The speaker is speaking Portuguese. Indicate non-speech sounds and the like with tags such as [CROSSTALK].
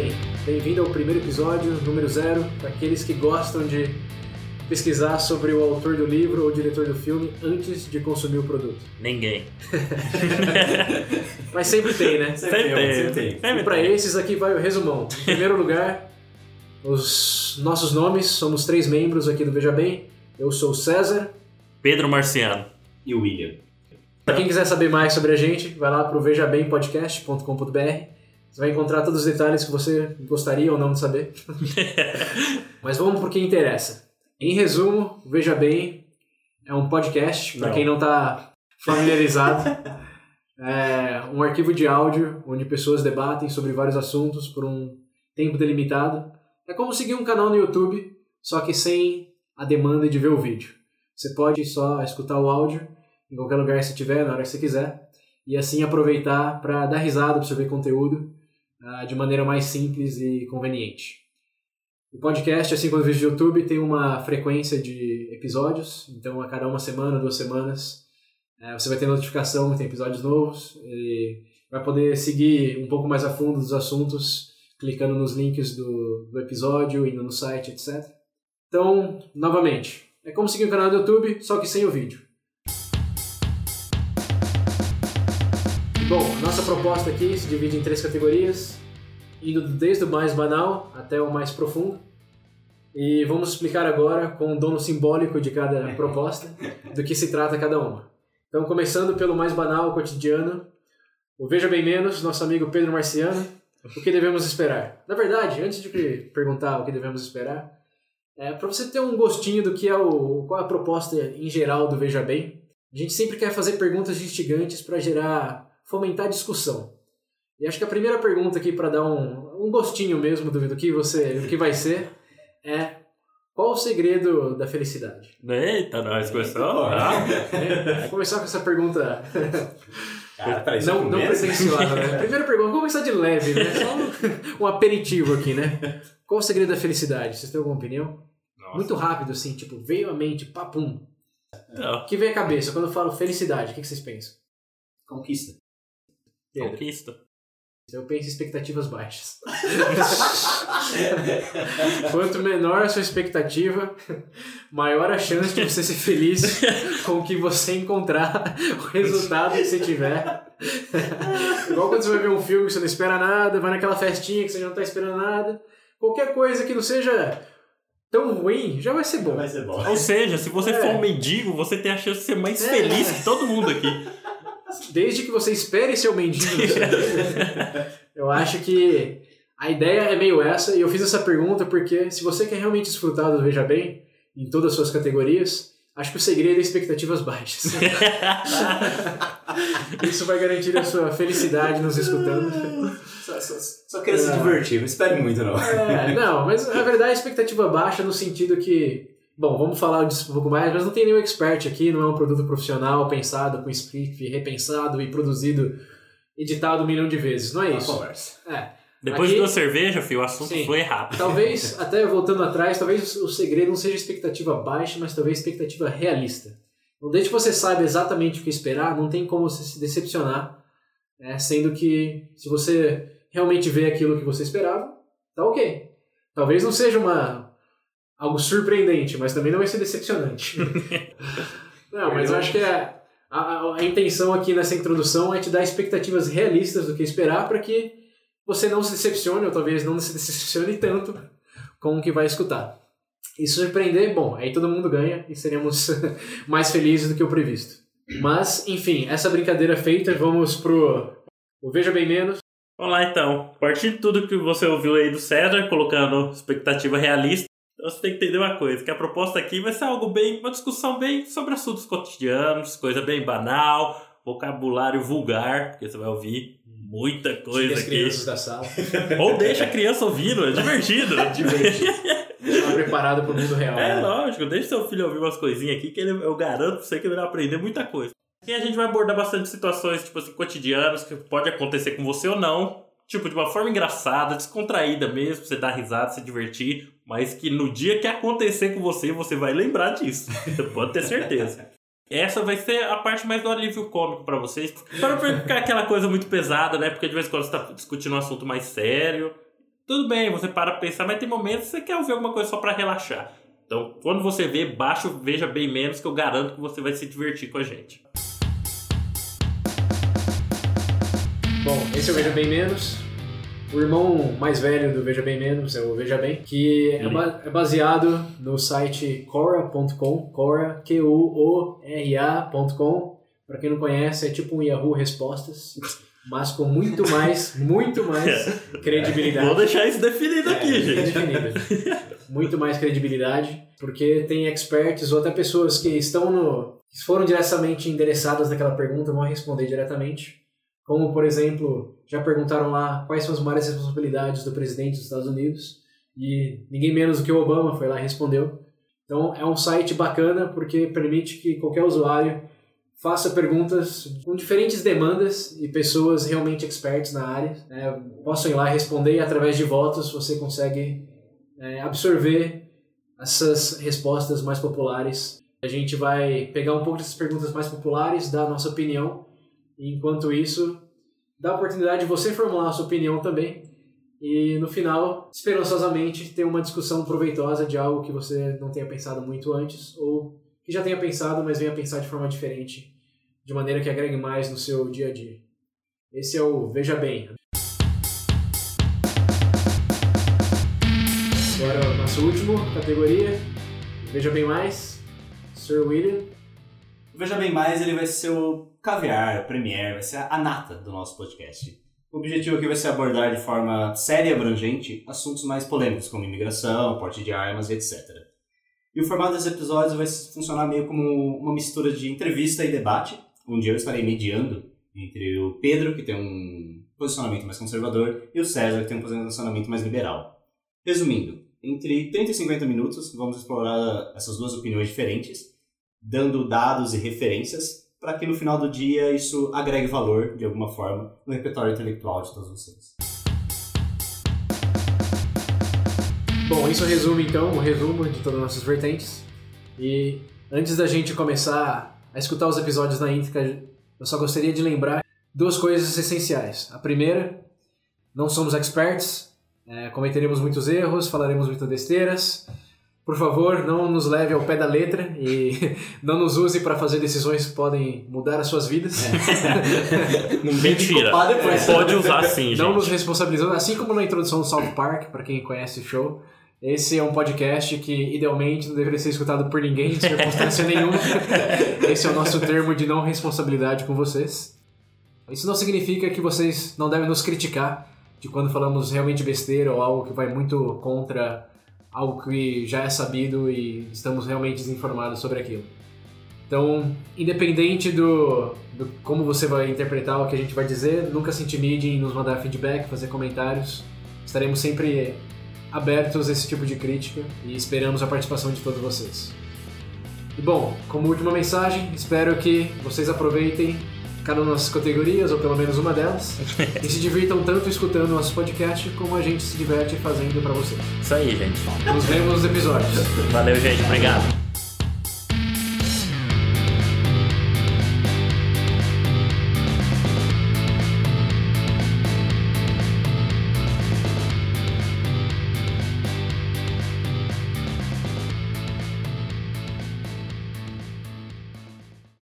Bem. Bem-vindo ao primeiro episódio, número zero, para aqueles que gostam de pesquisar sobre o autor do livro ou diretor do filme antes de consumir o produto. Ninguém. [LAUGHS] Mas sempre tem, né? Sempre tem. sempre tem. Sempre E para tem. esses aqui vai o resumão. Em primeiro lugar, os nossos nomes, somos três membros aqui do Veja Bem. Eu sou o César. Pedro Marciano. E o William. Para quem quiser saber mais sobre a gente, vai lá para o vejabempodcast.com.br. Você vai encontrar todos os detalhes que você gostaria ou não de saber. [LAUGHS] Mas vamos para o que interessa. Em resumo, Veja Bem é um podcast, para quem não está familiarizado. É um arquivo de áudio onde pessoas debatem sobre vários assuntos por um tempo delimitado. É como seguir um canal no YouTube, só que sem a demanda de ver o vídeo. Você pode só escutar o áudio em qualquer lugar que você estiver, na hora que você quiser, e assim aproveitar para dar risada, absorver conteúdo ah, de maneira mais simples e conveniente. O podcast, assim como o vídeo do YouTube, tem uma frequência de episódios, então a cada uma semana, duas semanas, eh, você vai ter notificação que tem episódios novos e vai poder seguir um pouco mais a fundo dos assuntos clicando nos links do, do episódio, indo no site, etc. Então, novamente, é como seguir o canal do YouTube, só que sem o vídeo. Bom, nossa proposta aqui se divide em três categorias, indo desde o mais banal até o mais profundo. E vamos explicar agora, com o dono simbólico de cada [LAUGHS] proposta, do que se trata cada uma. Então, começando pelo mais banal, cotidiano, o Veja Bem Menos, nosso amigo Pedro Marciano, o que devemos esperar? Na verdade, antes de perguntar o que devemos esperar, é, para você ter um gostinho do que é o qual é a proposta em geral do Veja Bem, a gente sempre quer fazer perguntas instigantes para gerar fomentar discussão. E acho que a primeira pergunta aqui para dar um, um gostinho mesmo do, do que você do que vai ser é qual o segredo da felicidade? Eita, nós começou. Ah, É, Vou começar com essa pergunta Cara, peraí, não, não pretensiosa, né? Primeira pergunta, vamos começar de leve, né? Só um, um aperitivo aqui, né? Qual o segredo da felicidade? Vocês têm alguma opinião? Nossa. Muito rápido, assim, tipo, veio à mente, papum. Não. O que vem à cabeça quando eu falo felicidade? O que que vocês pensam? Conquista. Pedro, Conquista. eu penso em expectativas baixas. [LAUGHS] Quanto menor a sua expectativa, maior a chance de você ser feliz com o que você encontrar, o resultado que você tiver. Igual quando você vai ver um filme que você não espera nada, vai naquela festinha que você já não tá esperando nada. Qualquer coisa que não seja tão ruim, já vai ser bom. Vai ser bom. Ou seja, se você É. for um mendigo, você tem a chance de ser mais É. feliz que todo mundo aqui. Desde que você espere ser o mendigo. [LAUGHS] eu acho que a ideia é meio essa, e eu fiz essa pergunta porque se você quer realmente desfrutar do Veja Bem, em todas as suas categorias, acho que o segredo é expectativas baixas. [LAUGHS] Isso vai garantir a sua felicidade nos escutando. Só, só, só queria se É. divertir, não espere muito não. É, não, mas a verdade é expectativa baixa no sentido que, bom, vamos falar disso um pouco mais, mas não tem nenhum expert aqui, não é um produto profissional pensado com script repensado e produzido, editado um milhão de vezes, não é Uma isso. conversa. É. Depois Aqui- de duas cervejas, filho, o assunto Sim. foi rápido. Talvez, [LAUGHS] até voltando atrás, talvez o segredo não seja expectativa baixa, mas talvez expectativa realista. Então, desde que você saiba exatamente o que esperar, não tem como você se decepcionar, né? sendo que se você realmente vê aquilo que você esperava, tá ok. Talvez não seja uma algo surpreendente, mas também não vai ser decepcionante. [LAUGHS] não, mas eu acho que a, a, a intenção aqui nessa introdução é te dar expectativas realistas do que esperar para que você não se decepcione, ou talvez não se decepcione tanto com o que vai escutar. E surpreender, bom, aí todo mundo ganha e seremos [LAUGHS] mais felizes do que o previsto. Mas, enfim, essa brincadeira feita, vamos pro o Veja Bem Menos. Vamos lá então. A partir de tudo que você ouviu aí do César, colocando expectativa realista, você tem que entender uma coisa, que a proposta aqui vai ser algo bem, uma discussão bem sobre assuntos cotidianos, coisa bem banal, vocabulário vulgar, porque você vai ouvir muita coisa as aqui. crianças da sala. [LAUGHS] Ou deixa a criança ouvindo, é divertido. [LAUGHS] Divertido. Está preparado para o mundo real. É né? lógico, deixa seu filho ouvir umas coisinhas aqui que ele, eu garanto pra você que ele vai aprender muita coisa. Aqui a gente vai abordar bastante situações, tipo assim, cotidianas, que pode acontecer com você ou não. Tipo, de uma forma engraçada, descontraída mesmo, você dar risada, se divertir. Mas que no dia que acontecer com você, você vai lembrar disso. Você [LAUGHS] pode ter certeza. Essa vai ser a parte mais do alívio cômico pra vocês. Para não ficar aquela coisa muito pesada, né? Porque de vez em quando você tá discutindo um assunto mais sério. Tudo bem, você para pra pensar, mas tem momentos que você quer ouvir alguma coisa só pra relaxar. Então, quando você vê, baixa, o veja bem menos, que eu garanto que você vai se divertir com a gente. Bom, esse é o Veja Bem Menos. O irmão mais velho do Veja Bem Menos é o Veja Bem, que é, ba- é baseado no site Quora.com, Quora, Q-U-O-R-A.com. Pra quem não conhece, é tipo um Yahoo Respostas, mas com muito mais, muito mais [LAUGHS] credibilidade. Vou deixar isso definido aqui, É, gente. definido. Muito mais credibilidade, porque tem experts ou até pessoas que estão no. que foram diretamente endereçadas naquela pergunta, vão responder diretamente. Como, por exemplo, já perguntaram lá quais são as maiores responsabilidades do presidente dos Estados Unidos, e ninguém menos do que o Obama foi lá e respondeu. Então é um site bacana porque permite que qualquer usuário faça perguntas com diferentes demandas e pessoas realmente experts na área né, possam ir lá responder e através de votos você consegue é, absorver essas respostas mais populares. A gente vai pegar um pouco dessas perguntas mais populares, dar a nossa opinião, enquanto isso, dá a oportunidade de você formular a sua opinião também. E no final, esperançosamente, ter uma discussão proveitosa de algo que você não tenha pensado muito antes, ou que já tenha pensado, mas venha pensar de forma diferente, de maneira que agregue mais no seu dia a dia. Esse é o Veja Bem. Agora, a nossa última categoria, Veja Bem Mais, Sir William. Veja bem mais, ele vai ser o caviar, o premier, vai ser a nata do nosso podcast. O objetivo aqui vai ser abordar de forma séria e abrangente assuntos mais polêmicos, como imigração, porte de armas e etc. E o formato dos episódios vai funcionar meio como uma mistura de entrevista e debate, onde eu estarei mediando entre o Pedro, que tem um posicionamento mais conservador, e o César, que tem um posicionamento mais liberal. Resumindo, entre 30 e 50 minutos, vamos explorar essas duas opiniões diferentes, dando dados e referências para que no final do dia isso agregue valor, de alguma forma, no repertório intelectual de todos vocês. Bom, isso resume então o resumo de todas as nossas vertentes. E antes da gente começar a escutar os episódios na íntegra, eu só gostaria de lembrar duas coisas essenciais. A primeira, não somos experts, é, cometeremos muitos erros, falaremos muitas besteiras. Por favor, não nos leve ao pé da letra e [LAUGHS] não nos use para fazer decisões que podem mudar as suas vidas. [LAUGHS] Não Mentira. depois. Pode usar sim, Não nos gente. responsabilizando, assim como na introdução do South Park, para quem conhece o show. Esse é um podcast que idealmente não deveria ser escutado por ninguém, em circunstância nenhuma. [LAUGHS] Esse é o nosso termo de não responsabilidade com vocês. Isso não significa que vocês não devem nos criticar de quando falamos realmente besteira ou algo que vai muito contra algo que já é sabido e estamos realmente desinformados sobre aquilo. Então, independente do, do como você vai interpretar o que a gente vai dizer, nunca se intimide em nos mandar feedback, fazer comentários. Estaremos sempre abertos a esse tipo de crítica e esperamos a participação de todos vocês. E bom, como última mensagem, espero que vocês aproveitem cada uma das nossas categorias, ou pelo menos uma delas, [LAUGHS] e se divirtam tanto escutando nosso podcast como a gente se diverte fazendo para vocês. Isso aí, gente. Nos vemos nos episódios. Valeu, gente. Obrigado.